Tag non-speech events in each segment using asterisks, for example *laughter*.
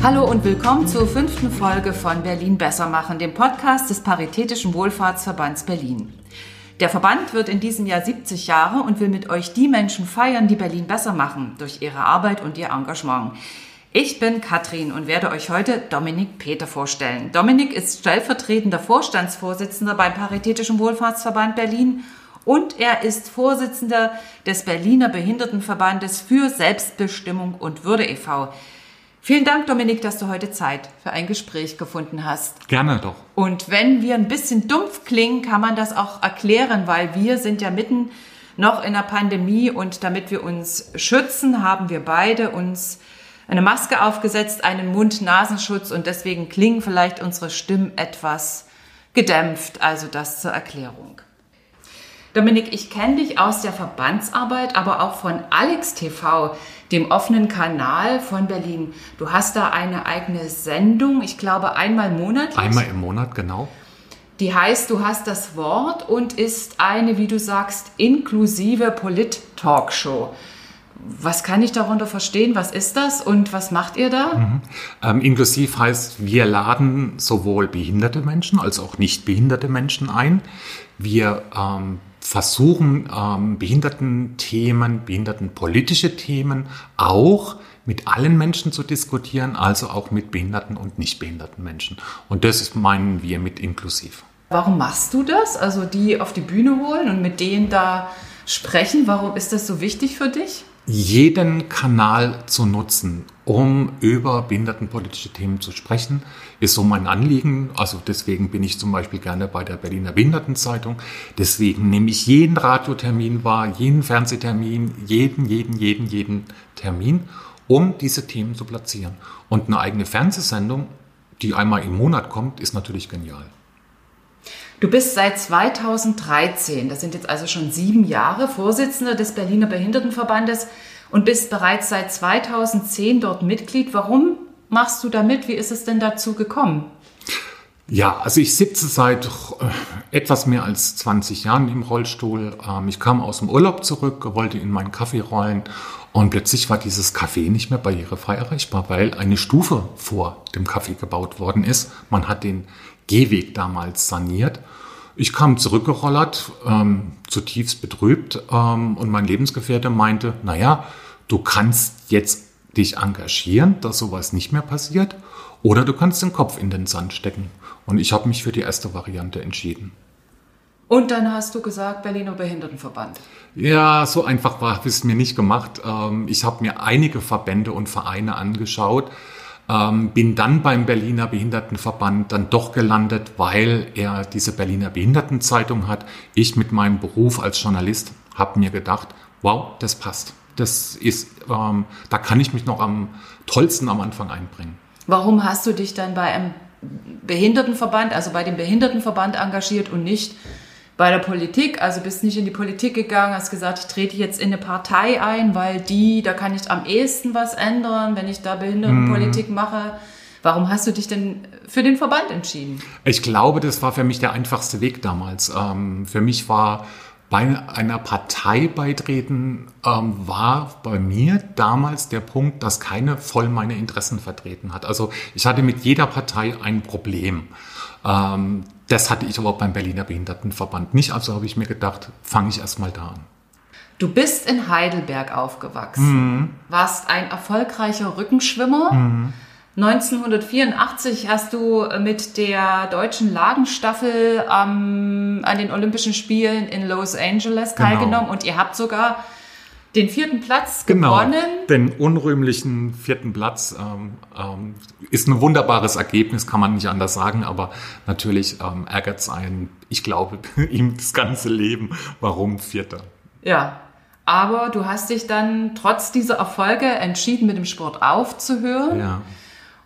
Hallo und willkommen zur fünften Folge von Berlin besser machen, dem Podcast des Paritätischen Wohlfahrtsverbands Berlin. Der Verband wird in diesem Jahr 70 Jahre und will mit euch die Menschen feiern, die Berlin besser machen, durch ihre Arbeit und ihr Engagement. Ich bin Katrin und werde euch heute Dominik Peter vorstellen. Dominik ist stellvertretender Vorstandsvorsitzender beim Paritätischen Wohlfahrtsverband Berlin und er ist Vorsitzender des Berliner Behindertenverbandes für Selbstbestimmung und Würde e.V. Vielen Dank, Dominik, dass du heute Zeit für ein Gespräch gefunden hast. Gerne doch. Und wenn wir ein bisschen dumpf klingen, kann man das auch erklären, weil wir sind ja mitten noch in der Pandemie und damit wir uns schützen, haben wir beide uns eine Maske aufgesetzt, einen Mund-Nasenschutz und deswegen klingen vielleicht unsere Stimmen etwas gedämpft. Also das zur Erklärung. Dominik, ich kenne dich aus der Verbandsarbeit, aber auch von Alex TV, dem offenen Kanal von Berlin. Du hast da eine eigene Sendung, ich glaube einmal monatlich. Einmal im Monat, genau. Die heißt, du hast das Wort und ist eine, wie du sagst, inklusive Polit-Talkshow. Was kann ich darunter verstehen? Was ist das und was macht ihr da? Mhm. Ähm, inklusiv heißt, wir laden sowohl behinderte Menschen als auch nicht behinderte Menschen ein. Wir ähm, versuchen, ähm, Behindertenthemen, behindertenpolitische Themen auch mit allen Menschen zu diskutieren, also auch mit behinderten und nicht behinderten Menschen. Und das meinen wir mit inklusiv. Warum machst du das? Also die auf die Bühne holen und mit denen da sprechen. Warum ist das so wichtig für dich? Jeden Kanal zu nutzen, um über behindertenpolitische Themen zu sprechen, ist so mein Anliegen. Also deswegen bin ich zum Beispiel gerne bei der Berliner Behindertenzeitung. Deswegen nehme ich jeden Radiotermin wahr, jeden Fernsehtermin, jeden, jeden, jeden, jeden Termin, um diese Themen zu platzieren. Und eine eigene Fernsehsendung, die einmal im Monat kommt, ist natürlich genial. Du bist seit 2013, das sind jetzt also schon sieben Jahre, Vorsitzender des Berliner Behindertenverbandes und bist bereits seit 2010 dort Mitglied. Warum machst du da mit? Wie ist es denn dazu gekommen? Ja, also ich sitze seit äh, etwas mehr als 20 Jahren im Rollstuhl. Ähm, ich kam aus dem Urlaub zurück, wollte in meinen Kaffee rollen und plötzlich war dieses Café nicht mehr barrierefrei erreichbar, weil eine Stufe vor dem Kaffee gebaut worden ist. Man hat den Gehweg damals saniert. Ich kam zurückgerollert, ähm, zutiefst betrübt ähm, und mein Lebensgefährte meinte, naja, du kannst jetzt dich engagieren, dass sowas nicht mehr passiert, oder du kannst den Kopf in den Sand stecken. Und ich habe mich für die erste Variante entschieden. Und dann hast du gesagt, Berliner Behindertenverband. Ja, so einfach war es mir nicht gemacht. Ähm, ich habe mir einige Verbände und Vereine angeschaut ähm, bin dann beim Berliner Behindertenverband dann doch gelandet, weil er diese Berliner Behindertenzeitung hat. Ich mit meinem Beruf als Journalist habe mir gedacht, wow, das passt. Das ist, ähm, da kann ich mich noch am tollsten am Anfang einbringen. Warum hast du dich dann bei einem Behindertenverband, also bei dem Behindertenverband engagiert und nicht bei der Politik, also bist nicht in die Politik gegangen, hast gesagt, ich trete jetzt in eine Partei ein, weil die, da kann ich am ehesten was ändern, wenn ich da Behindertenpolitik mm. mache. Warum hast du dich denn für den Verband entschieden? Ich glaube, das war für mich der einfachste Weg damals. Ähm, für mich war bei einer Partei beitreten, ähm, war bei mir damals der Punkt, dass keine voll meine Interessen vertreten hat. Also ich hatte mit jeder Partei ein Problem. Ähm, das hatte ich aber beim Berliner Behindertenverband nicht. Also habe ich mir gedacht, fange ich erstmal da an. Du bist in Heidelberg aufgewachsen, mhm. warst ein erfolgreicher Rückenschwimmer. Mhm. 1984 hast du mit der deutschen Lagenstaffel ähm, an den Olympischen Spielen in Los Angeles genau. teilgenommen und ihr habt sogar den vierten Platz genau, gewonnen. Den unrühmlichen vierten Platz ähm, ähm, ist ein wunderbares Ergebnis, kann man nicht anders sagen, aber natürlich ähm, ärgert es einen, ich glaube, *laughs* ihm das ganze Leben, warum Vierter. Ja, aber du hast dich dann trotz dieser Erfolge entschieden, mit dem Sport aufzuhören. Ja.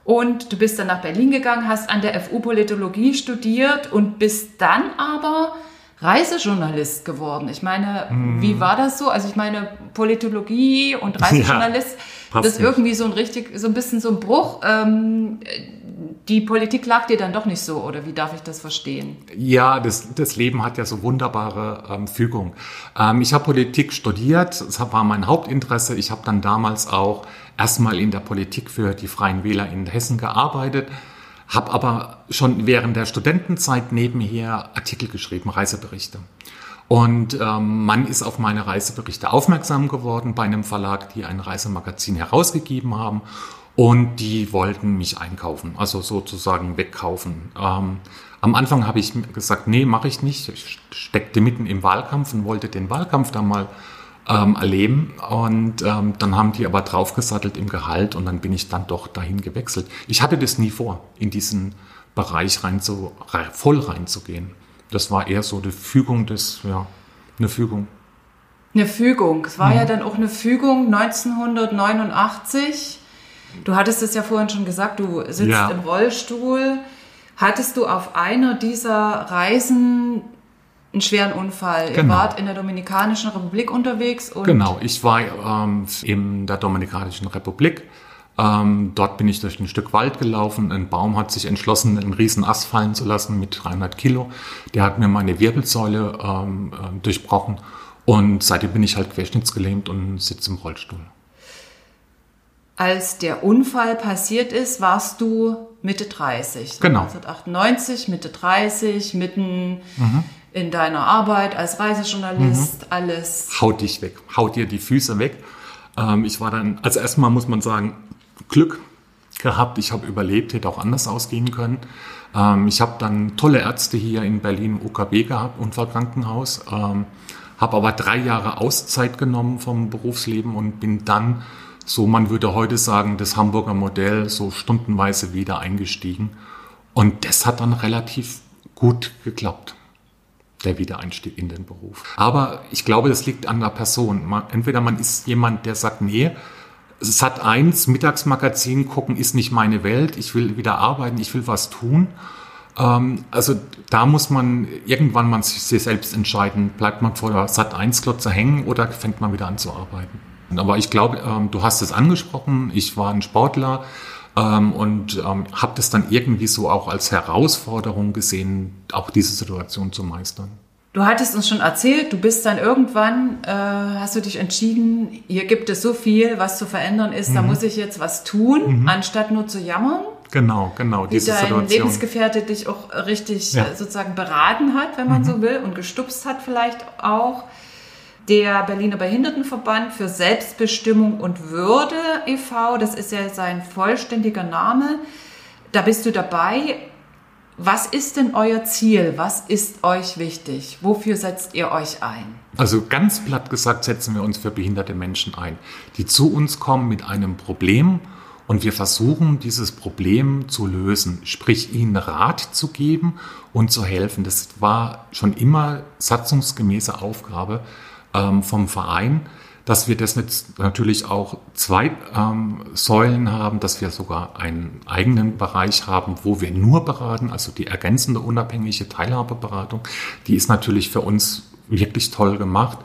Und du bist dann nach Berlin gegangen, hast an der FU Politologie studiert und bist dann aber Reisejournalist geworden. Ich meine, mm. wie war das so? Also ich meine, Politologie und Reisejournalist, ja, das ist irgendwie so ein richtig, so ein bisschen so ein Bruch. Ähm, die Politik lag dir dann doch nicht so, oder wie darf ich das verstehen? Ja, das, das Leben hat ja so wunderbare ähm, Fügung. Ähm, ich habe Politik studiert, das war mein Hauptinteresse. Ich habe dann damals auch erstmal in der Politik für die Freien Wähler in Hessen gearbeitet, habe aber schon während der Studentenzeit nebenher Artikel geschrieben, Reiseberichte. Und ähm, man ist auf meine Reiseberichte aufmerksam geworden bei einem Verlag, die ein Reisemagazin herausgegeben haben. Und die wollten mich einkaufen, also sozusagen wegkaufen. Ähm, am Anfang habe ich gesagt, nee, mache ich nicht. Ich steckte mitten im Wahlkampf und wollte den Wahlkampf dann mal ähm, erleben. Und ähm, dann haben die aber draufgesattelt im Gehalt und dann bin ich dann doch dahin gewechselt. Ich hatte das nie vor, in diesen Bereich rein zu, voll reinzugehen. Das war eher so die Fügung des, ja, eine Fügung. Eine Fügung. Es war mhm. ja dann auch eine Fügung 1989 Du hattest es ja vorhin schon gesagt, du sitzt ja. im Rollstuhl. Hattest du auf einer dieser Reisen einen schweren Unfall? Genau. Ihr wart in der Dominikanischen Republik unterwegs? genau, ich war ähm, in der Dominikanischen Republik. Ähm, dort bin ich durch ein Stück Wald gelaufen. Ein Baum hat sich entschlossen, einen riesen Ast fallen zu lassen mit 300 Kilo. Der hat mir meine Wirbelsäule ähm, äh, durchbrochen. Und seitdem bin ich halt querschnittsgelähmt und sitze im Rollstuhl. Als der Unfall passiert ist, warst du Mitte 30. Genau. 1998, Mitte 30, mitten mhm. In deiner Arbeit als Reisejournalist, mhm. alles. Haut dich weg, haut dir die Füße weg. Ähm, ich war dann, also erstmal muss man sagen, Glück gehabt. Ich habe überlebt, hätte auch anders ausgehen können. Ähm, ich habe dann tolle Ärzte hier in Berlin im UKB gehabt, Unfallkrankenhaus. Ähm, habe aber drei Jahre Auszeit genommen vom Berufsleben und bin dann so man würde heute sagen, das Hamburger Modell so stundenweise wieder eingestiegen. Und das hat dann relativ gut geklappt, der Wiedereinstieg in den Beruf. Aber ich glaube, das liegt an der Person. Man, entweder man ist jemand, der sagt, nee, Sat 1, Mittagsmagazin gucken ist nicht meine Welt, ich will wieder arbeiten, ich will was tun. Ähm, also da muss man irgendwann mal sich selbst entscheiden, bleibt man vor der Sat 1 Klotze hängen oder fängt man wieder an zu arbeiten. Aber ich glaube, ähm, du hast es angesprochen, ich war ein Sportler ähm, und ähm, habe das dann irgendwie so auch als Herausforderung gesehen, auch diese Situation zu meistern. Du hattest uns schon erzählt, du bist dann irgendwann, äh, hast du dich entschieden, hier gibt es so viel, was zu verändern ist, mhm. da muss ich jetzt was tun, mhm. anstatt nur zu jammern. Genau, genau, diese Wie dein Situation. Lebensgefährte dich auch richtig ja. sozusagen beraten hat, wenn man mhm. so will, und gestupst hat vielleicht auch der Berliner Behindertenverband für Selbstbestimmung und Würde e.V., das ist ja sein vollständiger Name. Da bist du dabei. Was ist denn euer Ziel? Was ist euch wichtig? Wofür setzt ihr euch ein? Also ganz platt gesagt setzen wir uns für behinderte Menschen ein, die zu uns kommen mit einem Problem und wir versuchen, dieses Problem zu lösen, sprich ihnen Rat zu geben und zu helfen. Das war schon immer satzungsgemäße Aufgabe ähm, vom Verein, dass wir das jetzt natürlich auch zwei ähm, Säulen haben, dass wir sogar einen eigenen Bereich haben, wo wir nur beraten, also die ergänzende unabhängige Teilhabeberatung, die ist natürlich für uns wirklich toll gemacht.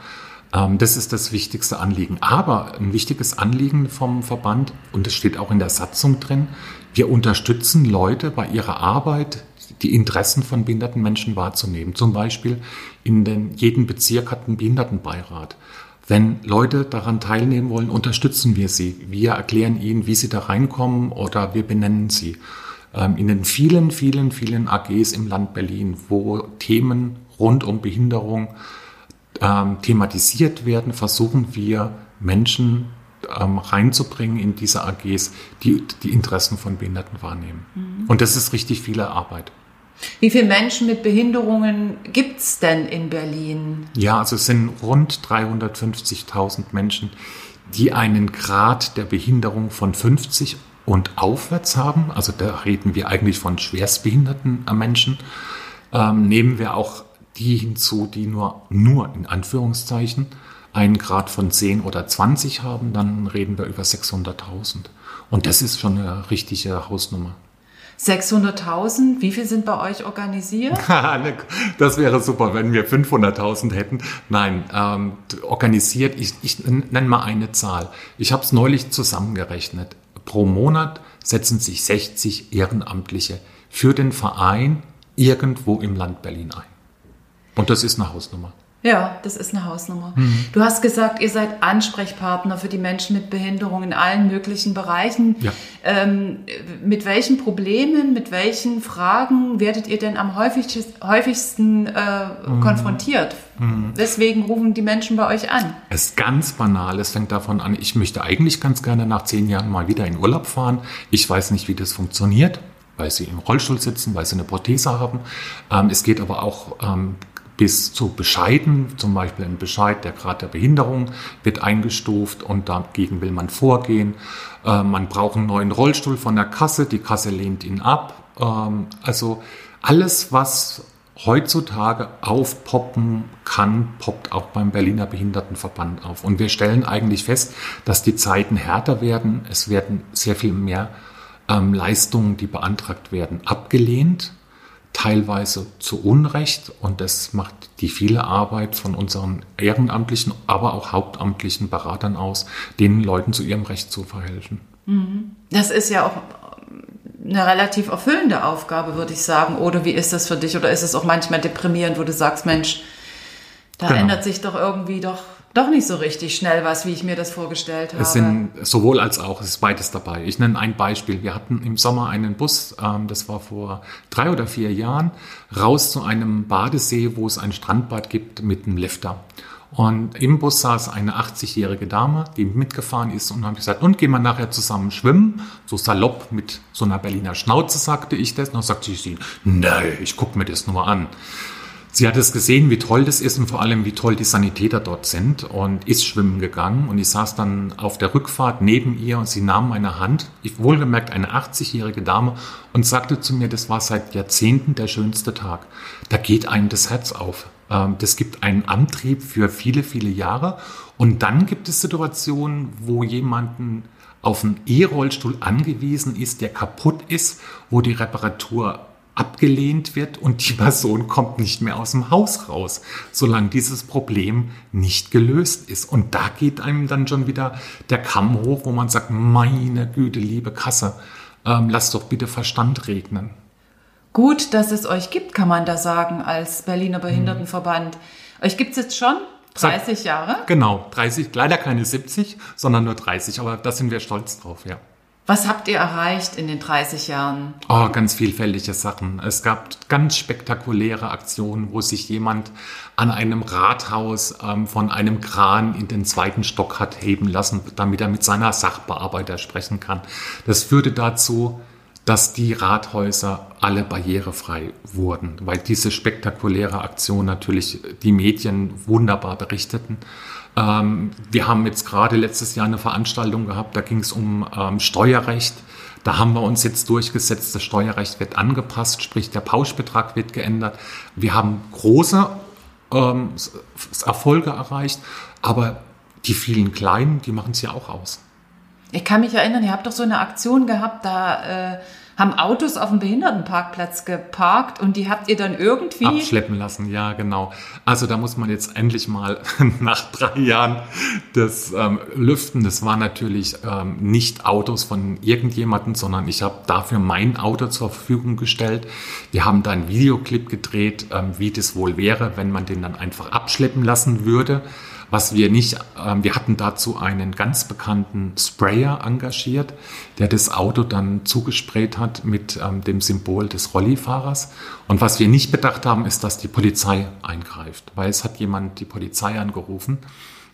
Ähm, das ist das wichtigste Anliegen. Aber ein wichtiges Anliegen vom Verband, und das steht auch in der Satzung drin, wir unterstützen Leute bei ihrer Arbeit, die Interessen von behinderten Menschen wahrzunehmen. Zum Beispiel in den, jedem Bezirk hat einen Behindertenbeirat. Wenn Leute daran teilnehmen wollen, unterstützen wir sie. Wir erklären ihnen, wie sie da reinkommen oder wir benennen sie. Ähm, in den vielen, vielen, vielen AGs im Land Berlin, wo Themen rund um Behinderung ähm, thematisiert werden, versuchen wir Menschen ähm, reinzubringen in diese AGs, die die Interessen von Behinderten wahrnehmen. Mhm. Und das ist richtig viele Arbeit. Wie viele Menschen mit Behinderungen gibt es denn in Berlin? Ja, also es sind rund 350.000 Menschen, die einen Grad der Behinderung von 50 und aufwärts haben. Also da reden wir eigentlich von schwerstbehinderten Menschen. Ähm, nehmen wir auch die hinzu, die nur, nur in Anführungszeichen einen Grad von 10 oder 20 haben, dann reden wir über 600.000. Und das ist schon eine richtige Hausnummer. 600.000, wie viel sind bei euch organisiert? *laughs* das wäre super, wenn wir 500.000 hätten. Nein, ähm, organisiert, ich, ich nenne mal eine Zahl. Ich habe es neulich zusammengerechnet. Pro Monat setzen sich 60 Ehrenamtliche für den Verein irgendwo im Land Berlin ein. Und das ist eine Hausnummer. Ja, das ist eine Hausnummer. Mhm. Du hast gesagt, ihr seid Ansprechpartner für die Menschen mit Behinderung in allen möglichen Bereichen. Ja. Ähm, mit welchen Problemen, mit welchen Fragen werdet ihr denn am häufigsten äh, mhm. konfrontiert? Mhm. Weswegen rufen die Menschen bei euch an? Es ist ganz banal. Es fängt davon an, ich möchte eigentlich ganz gerne nach zehn Jahren mal wieder in Urlaub fahren. Ich weiß nicht, wie das funktioniert weil sie im Rollstuhl sitzen, weil sie eine Prothese haben. Ähm, es geht aber auch ähm, bis zu Bescheiden, zum Beispiel ein Bescheid, der Grad der Behinderung wird eingestuft und dagegen will man vorgehen. Äh, man braucht einen neuen Rollstuhl von der Kasse, die Kasse lehnt ihn ab. Ähm, also alles, was heutzutage aufpoppen kann, poppt auch beim Berliner Behindertenverband auf. Und wir stellen eigentlich fest, dass die Zeiten härter werden. Es werden sehr viel mehr ähm, Leistungen, die beantragt werden, abgelehnt teilweise zu Unrecht und das macht die viele Arbeit von unseren ehrenamtlichen, aber auch hauptamtlichen Beratern aus, den Leuten zu ihrem Recht zu verhelfen. Mhm. Das ist ja auch eine relativ erfüllende Aufgabe, würde ich sagen. Oder wie ist das für dich? Oder ist es auch manchmal deprimierend, wo du sagst, Mensch, da genau. ändert sich doch irgendwie doch doch nicht so richtig schnell was, wie ich mir das vorgestellt habe. Es sind sowohl als auch, es ist beides dabei. Ich nenne ein Beispiel. Wir hatten im Sommer einen Bus, ähm, das war vor drei oder vier Jahren, raus zu einem Badesee, wo es ein Strandbad gibt mit einem Lifter. Und im Bus saß eine 80-jährige Dame, die mitgefahren ist und haben gesagt, und gehen wir nachher zusammen schwimmen? So salopp mit so einer Berliner Schnauze sagte ich das. Und dann sagte sie, nein, ich gucke mir das nur an. Sie hat es gesehen, wie toll das ist und vor allem, wie toll die Sanitäter dort sind und ist schwimmen gegangen. Und ich saß dann auf der Rückfahrt neben ihr und sie nahm meine Hand, ich wohlgemerkt eine 80-jährige Dame, und sagte zu mir, das war seit Jahrzehnten der schönste Tag. Da geht einem das Herz auf. Ähm, das gibt einen Antrieb für viele, viele Jahre. Und dann gibt es Situationen, wo jemanden auf einen E-Rollstuhl angewiesen ist, der kaputt ist, wo die Reparatur abgelehnt wird und die Person kommt nicht mehr aus dem Haus raus, solange dieses Problem nicht gelöst ist. Und da geht einem dann schon wieder der Kamm hoch, wo man sagt, meine Güte, liebe Kasse, ähm, lasst doch bitte Verstand regnen. Gut, dass es euch gibt, kann man da sagen, als Berliner Behindertenverband. Hm. Euch gibt es jetzt schon 30 Jahre? Genau, 30, leider keine 70, sondern nur 30, aber da sind wir stolz drauf, ja. Was habt ihr erreicht in den 30 Jahren? Oh, ganz vielfältige Sachen. Es gab ganz spektakuläre Aktionen, wo sich jemand an einem Rathaus ähm, von einem Kran in den zweiten Stock hat heben lassen, damit er mit seiner Sachbearbeiter sprechen kann. Das führte dazu, dass die Rathäuser alle barrierefrei wurden, weil diese spektakuläre Aktion natürlich die Medien wunderbar berichteten. Ähm, wir haben jetzt gerade letztes Jahr eine Veranstaltung gehabt, da ging es um ähm, Steuerrecht. Da haben wir uns jetzt durchgesetzt, das Steuerrecht wird angepasst, sprich der Pauschbetrag wird geändert. Wir haben große ähm, Erfolge erreicht, aber die vielen kleinen, die machen es ja auch aus. Ich kann mich erinnern, ihr habt doch so eine Aktion gehabt, da äh, haben Autos auf dem Behindertenparkplatz geparkt und die habt ihr dann irgendwie abschleppen lassen. Ja, genau. Also da muss man jetzt endlich mal *laughs* nach drei Jahren das ähm, lüften. Das war natürlich ähm, nicht Autos von irgendjemandem, sondern ich habe dafür mein Auto zur Verfügung gestellt. Wir haben da einen Videoclip gedreht, ähm, wie das wohl wäre, wenn man den dann einfach abschleppen lassen würde. Was wir nicht, ähm, wir hatten dazu einen ganz bekannten Sprayer engagiert, der das Auto dann zugesprayt hat mit ähm, dem Symbol des Rollifahrers. Und was wir nicht bedacht haben, ist, dass die Polizei eingreift, weil es hat jemand die Polizei angerufen.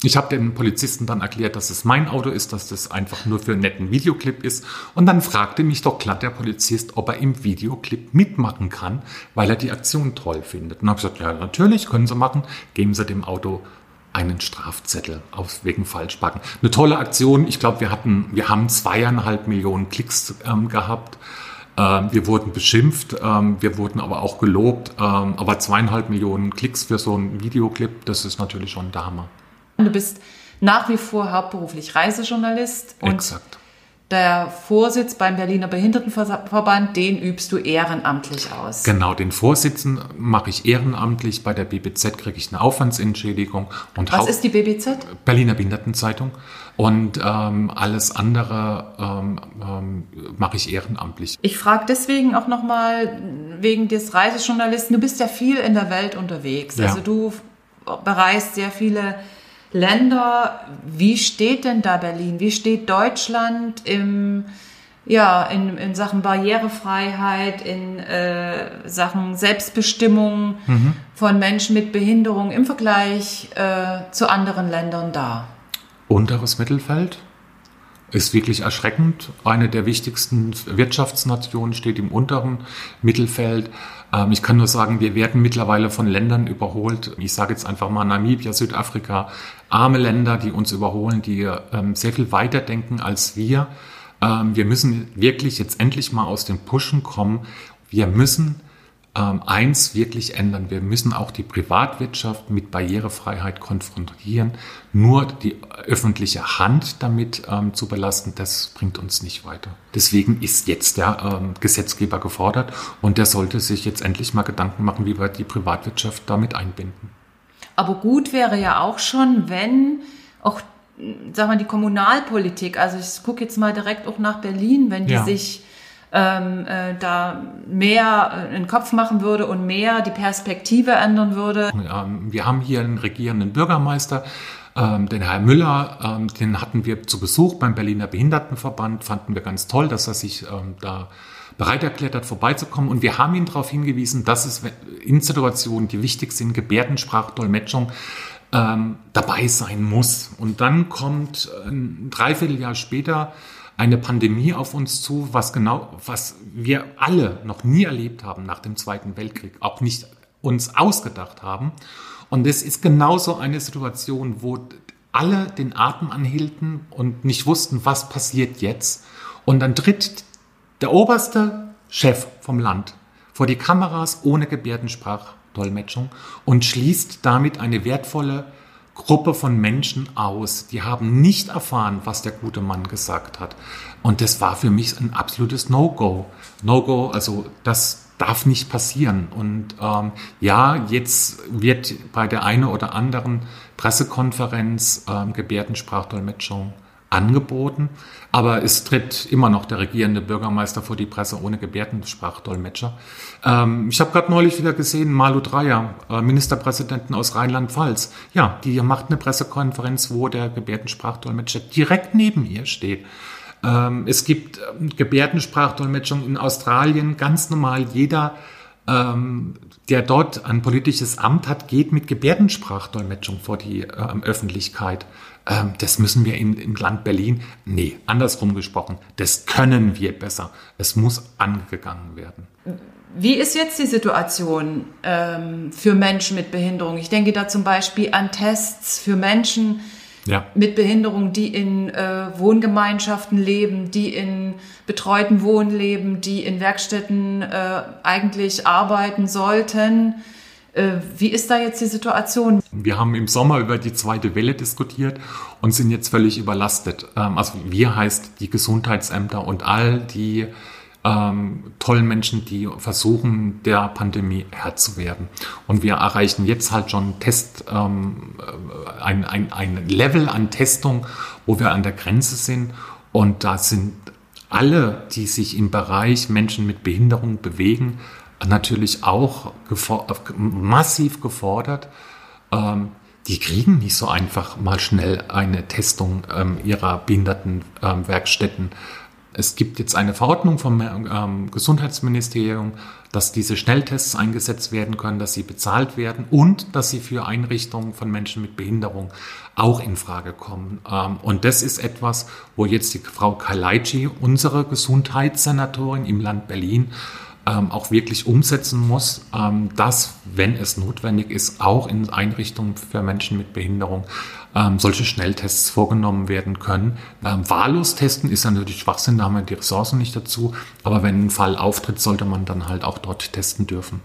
Ich habe den Polizisten dann erklärt, dass es mein Auto ist, dass das einfach nur für einen netten Videoclip ist. Und dann fragte mich doch glatt der Polizist, ob er im Videoclip mitmachen kann, weil er die Aktion toll findet. Und habe gesagt, ja, natürlich, können Sie machen. Geben Sie dem Auto einen Strafzettel auf wegen Falschparken. Eine tolle Aktion. Ich glaube, wir hatten, wir haben zweieinhalb Millionen Klicks ähm, gehabt. Ähm, wir wurden beschimpft, ähm, wir wurden aber auch gelobt. Ähm, aber zweieinhalb Millionen Klicks für so einen Videoclip, das ist natürlich schon Hammer. Du bist nach wie vor hauptberuflich Reisejournalist. Und Exakt. Der Vorsitz beim Berliner Behindertenverband, den übst du ehrenamtlich aus. Genau, den Vorsitzen mache ich ehrenamtlich. Bei der BBZ kriege ich eine Aufwandsentschädigung. Und Was ist die BBZ? Berliner Behindertenzeitung. Und ähm, alles andere ähm, ähm, mache ich ehrenamtlich. Ich frage deswegen auch nochmal wegen des Reisejournalisten. Du bist ja viel in der Welt unterwegs. Ja. Also du bereist sehr viele Länder. Wie steht denn da Berlin? Wie steht Deutschland im, ja, in, in Sachen Barrierefreiheit, in äh, Sachen Selbstbestimmung mhm. von Menschen mit Behinderung im Vergleich äh, zu anderen Ländern da? Unteres Mittelfeld ist wirklich erschreckend. Eine der wichtigsten Wirtschaftsnationen steht im unteren Mittelfeld. Ähm, ich kann nur sagen, wir werden mittlerweile von Ländern überholt. Ich sage jetzt einfach mal Namibia, Südafrika, arme Länder, die uns überholen, die ähm, sehr viel weiter denken als wir. Ähm, wir müssen wirklich jetzt endlich mal aus den Pushen kommen. Wir müssen ähm, eins wirklich ändern. Wir müssen auch die Privatwirtschaft mit Barrierefreiheit konfrontieren. Nur die öffentliche Hand damit ähm, zu belasten, das bringt uns nicht weiter. Deswegen ist jetzt der ähm, Gesetzgeber gefordert und der sollte sich jetzt endlich mal Gedanken machen, wie wir die Privatwirtschaft damit einbinden. Aber gut wäre ja auch schon, wenn auch sag mal, die Kommunalpolitik, also ich gucke jetzt mal direkt auch nach Berlin, wenn die ja. sich ähm, äh, da mehr äh, in den Kopf machen würde und mehr die Perspektive ändern würde. Wir haben hier einen regierenden Bürgermeister, ähm, den Herr Müller, ähm, den hatten wir zu Besuch beim Berliner Behindertenverband, fanden wir ganz toll, dass er sich ähm, da bereit erklärt hat, vorbeizukommen. Und wir haben ihn darauf hingewiesen, dass es in Situationen, die wichtig sind, Gebärdensprachdolmetschung, ähm, dabei sein muss. Und dann kommt ein Dreivierteljahr später eine Pandemie auf uns zu, was genau, was wir alle noch nie erlebt haben nach dem Zweiten Weltkrieg, auch nicht uns ausgedacht haben. Und es ist genauso eine Situation, wo alle den Atem anhielten und nicht wussten, was passiert jetzt. Und dann tritt der oberste Chef vom Land vor die Kameras ohne Gebärdensprachdolmetschung und schließt damit eine wertvolle Gruppe von Menschen aus, die haben nicht erfahren, was der gute Mann gesagt hat. Und das war für mich ein absolutes No-Go. No-Go, also das darf nicht passieren. Und ähm, ja, jetzt wird bei der einen oder anderen Pressekonferenz ähm, Gebärdensprachdolmetschung angeboten, aber es tritt immer noch der regierende Bürgermeister vor die Presse ohne Gebärdensprachdolmetscher. Ähm, ich habe gerade neulich wieder gesehen, Malu Dreyer, äh, Ministerpräsidenten aus Rheinland-Pfalz. Ja, die macht eine Pressekonferenz, wo der Gebärdensprachdolmetscher direkt neben ihr steht. Ähm, es gibt ähm, Gebärdensprachdolmetschung in Australien, ganz normal. Jeder ähm, der dort ein politisches Amt hat, geht mit Gebärdensprachdolmetschung vor die äh, Öffentlichkeit. Ähm, das müssen wir im, im Land Berlin, nee, andersrum gesprochen, das können wir besser. Es muss angegangen werden. Wie ist jetzt die Situation ähm, für Menschen mit Behinderung? Ich denke da zum Beispiel an Tests für Menschen, ja. mit Behinderung, die in äh, Wohngemeinschaften leben, die in betreuten Wohnen leben, die in Werkstätten äh, eigentlich arbeiten sollten. Äh, wie ist da jetzt die Situation? Wir haben im Sommer über die zweite Welle diskutiert und sind jetzt völlig überlastet. Ähm, also wir heißt die Gesundheitsämter und all die ähm, tollen Menschen, die versuchen, der Pandemie Herr zu werden. Und wir erreichen jetzt halt schon Test, ähm, äh, ein, ein, ein Level an Testung, wo wir an der Grenze sind. Und da sind alle, die sich im Bereich Menschen mit Behinderung bewegen, natürlich auch gefor massiv gefordert. Ähm, die kriegen nicht so einfach mal schnell eine Testung ähm, ihrer Behindertenwerkstätten. Ähm, es gibt jetzt eine Verordnung vom ähm, Gesundheitsministerium, dass diese Schnelltests eingesetzt werden können, dass sie bezahlt werden und dass sie für Einrichtungen von Menschen mit Behinderung auch in Frage kommen. Ähm, und das ist etwas, wo jetzt die Frau Kalaitschi, unsere Gesundheitssenatorin im Land Berlin, ähm, auch wirklich umsetzen muss, ähm, dass, wenn es notwendig ist, auch in Einrichtungen für Menschen mit Behinderung ähm, solche Schnelltests vorgenommen werden können. Ähm, wahllos testen ist ja natürlich Schwachsinn, da haben wir die Ressourcen nicht dazu, aber wenn ein Fall auftritt, sollte man dann halt auch dort testen dürfen.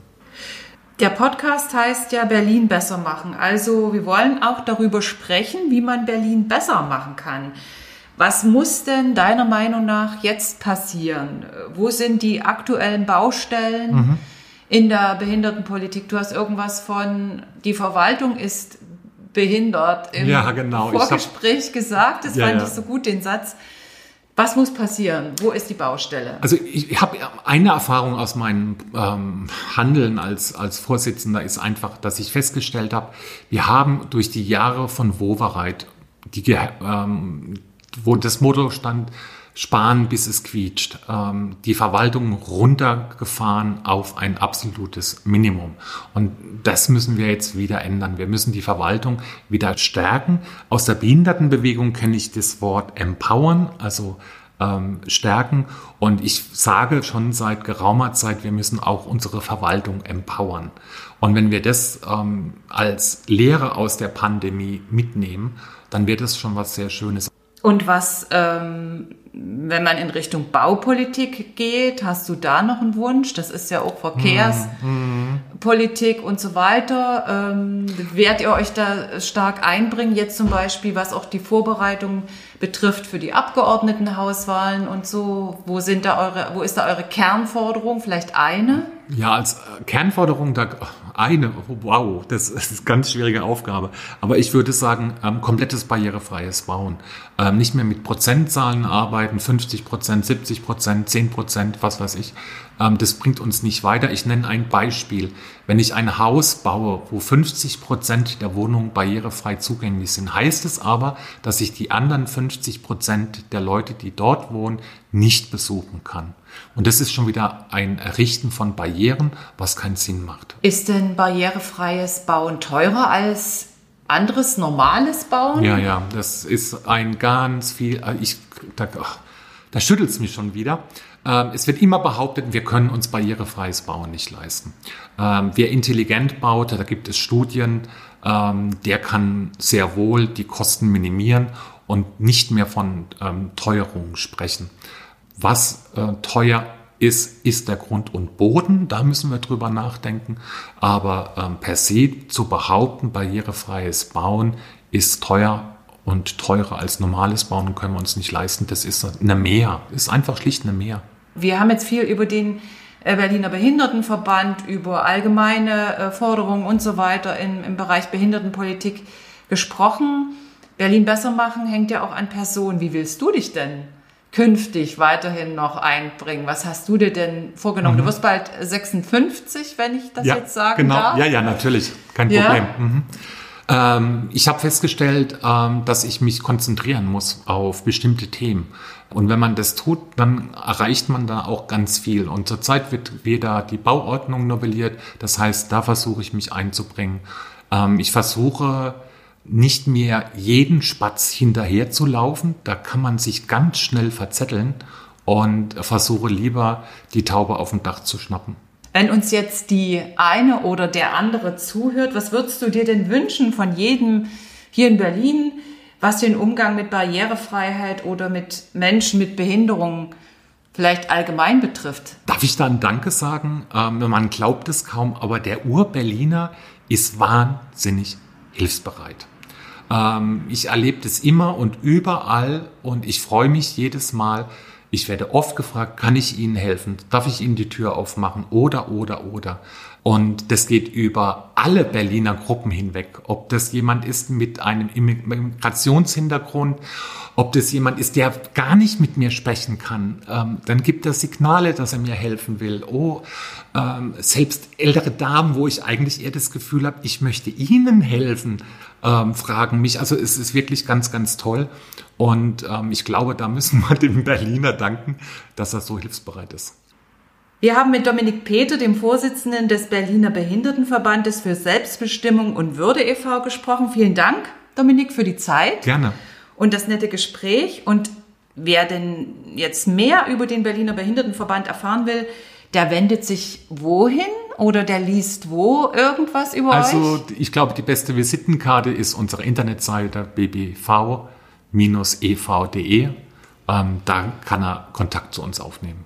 Der Podcast heißt ja Berlin besser machen. Also wir wollen auch darüber sprechen, wie man Berlin besser machen kann. Was muss denn deiner Meinung nach jetzt passieren? Wo sind die aktuellen Baustellen mhm. in der Behindertenpolitik? Du hast irgendwas von, die Verwaltung ist behindert im ja, genau. Vorgespräch hab, gesagt. Das ja, fand ja. ich so gut, den Satz. Was muss passieren? Wo ist die Baustelle? Also ich, habe eine Erfahrung aus meinem ähm, Handeln als, als Vorsitzender ist einfach, dass ich festgestellt habe, wir haben durch die Jahre von Wovereit, die, ähm, wo das Motto stand, sparen bis es quietscht, ähm, die Verwaltung runtergefahren auf ein absolutes Minimum. Und das müssen wir jetzt wieder ändern. Wir müssen die Verwaltung wieder stärken. Aus der Behindertenbewegung kenne ich das Wort empowern, also ähm, stärken. Und ich sage schon seit geraumer Zeit, wir müssen auch unsere Verwaltung empowern. Und wenn wir das ähm, als Lehre aus der Pandemie mitnehmen, dann wird es schon was sehr Schönes. Und was ähm, wenn man in Richtung Baupolitik geht, hast du da noch einen Wunsch? Das ist ja auch Verkehrspolitik und so weiter. Ähm, werdet ihr euch da stark einbringen? Jetzt zum Beispiel, was auch die Vorbereitung betrifft für die Abgeordnetenhauswahlen und so. Wo sind da eure, wo ist da eure Kernforderung? Vielleicht eine? Ja, als Kernforderung da eine, wow, das ist eine ganz schwierige Aufgabe. Aber ich würde sagen, ähm, komplettes barrierefreies Bauen. Ähm, nicht mehr mit Prozentzahlen arbeiten, 50 Prozent, 70 Prozent, 10 Prozent, was weiß ich. Ähm, das bringt uns nicht weiter. Ich nenne ein Beispiel. Wenn ich ein Haus baue, wo 50 Prozent der Wohnungen barrierefrei zugänglich sind, heißt es aber, dass ich die anderen 50 Prozent der Leute, die dort wohnen, nicht besuchen kann. Und das ist schon wieder ein Errichten von Barrieren, was keinen Sinn macht. Ist denn barrierefreies Bauen teurer als anderes normales Bauen? Ja, ja, das ist ein ganz viel, äh, ich, da, da schüttelt es mich schon wieder. Ähm, es wird immer behauptet, wir können uns barrierefreies Bauen nicht leisten. Ähm, wer intelligent baut, da gibt es Studien, ähm, der kann sehr wohl die Kosten minimieren und nicht mehr von Teuerungen sprechen. Was äh, teuer ist, ist der Grund und Boden. Da müssen wir drüber nachdenken. Aber ähm, per se zu behaupten, barrierefreies Bauen ist teuer und teurer als normales Bauen können wir uns nicht leisten. Das ist eine Mehr. Ist einfach schlicht eine Mehr. Wir haben jetzt viel über den äh, Berliner Behindertenverband, über allgemeine äh, Forderungen und so weiter im, im Bereich Behindertenpolitik gesprochen. Berlin besser machen hängt ja auch an Personen. Wie willst du dich denn künftig weiterhin noch einbringen? Was hast du dir denn vorgenommen? Mhm. Du wirst bald 56, wenn ich das ja, jetzt sagen genau. darf. Ja, ja, natürlich. Kein ja? Problem. Mhm. Ähm, ich habe festgestellt, ähm, dass ich mich konzentrieren muss auf bestimmte Themen. Und wenn man das tut, dann erreicht man da auch ganz viel. Und zurzeit wird wieder die Bauordnung novelliert. Das heißt, da versuche ich mich einzubringen. Ähm, ich versuche nicht mehr jeden Spatz hinterher zu laufen. Da kann man sich ganz schnell verzetteln und versuche lieber die Taube auf dem Dach zu schnappen. Wenn uns jetzt die eine oder der andere zuhört, was würdest du dir denn wünschen von jedem hier in Berlin, was den Umgang mit Barrierefreiheit oder mit Menschen mit Behinderungen vielleicht allgemein betrifft? Darf ich da ein Danke sagen? Ähm, man glaubt es kaum, aber der Ur-Berliner ist wahnsinnig hilfsbereit. Ähm, ich erlebe das immer und überall und ich freue mich jedes Mal. Ich werde oft gefragt, kann ich Ihnen helfen? Darf ich Ihnen die Tür aufmachen? Oder, oder, oder. Und das geht über alle Berliner Gruppen hinweg. Ob das jemand ist mit einem Immigrationshintergrund, ob das jemand ist, der gar nicht mit mir sprechen kann, ähm, dann gibt er Signale, dass er mir helfen will. Oh, ähm, selbst ältere Damen, wo ich eigentlich eher das Gefühl habe, ich möchte ihnen helfen, ähm, fragen mich. Also es ist wirklich ganz, ganz toll. Und ähm, ich glaube, da müssen wir *laughs* dem Berliner danken, dass er so hilfsbereit ist. Wir haben mit Dominik Peter, dem Vorsitzenden des Berliner Behindertenverbandes für Selbstbestimmung und Würde e.V. gesprochen. Vielen Dank, Dominik, für die Zeit. Gerne. Und das nette Gespräch. Und wer denn jetzt mehr über den Berliner Behindertenverband erfahren will, der wendet sich wohin oder der liest wo irgendwas über also, euch? Also ich glaube, die beste Visitenkarte ist unsere Internetseite bbv-ev.de. Ähm, da kann er Kontakt zu uns aufnehmen.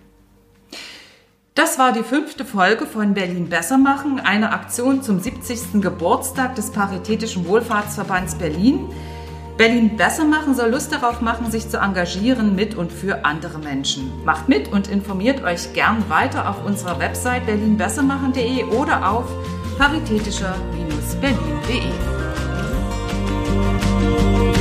Das war die fünfte Folge von Berlin Besser machen, einer Aktion zum 70. Geburtstag des Paritätischen Wohlfahrtsverbands Berlin. Berlin besser machen soll Lust darauf machen, sich zu engagieren mit und für andere Menschen. Macht mit und informiert euch gern weiter auf unserer Website berlinbessermachen.de oder auf paritätischer-berlin.de.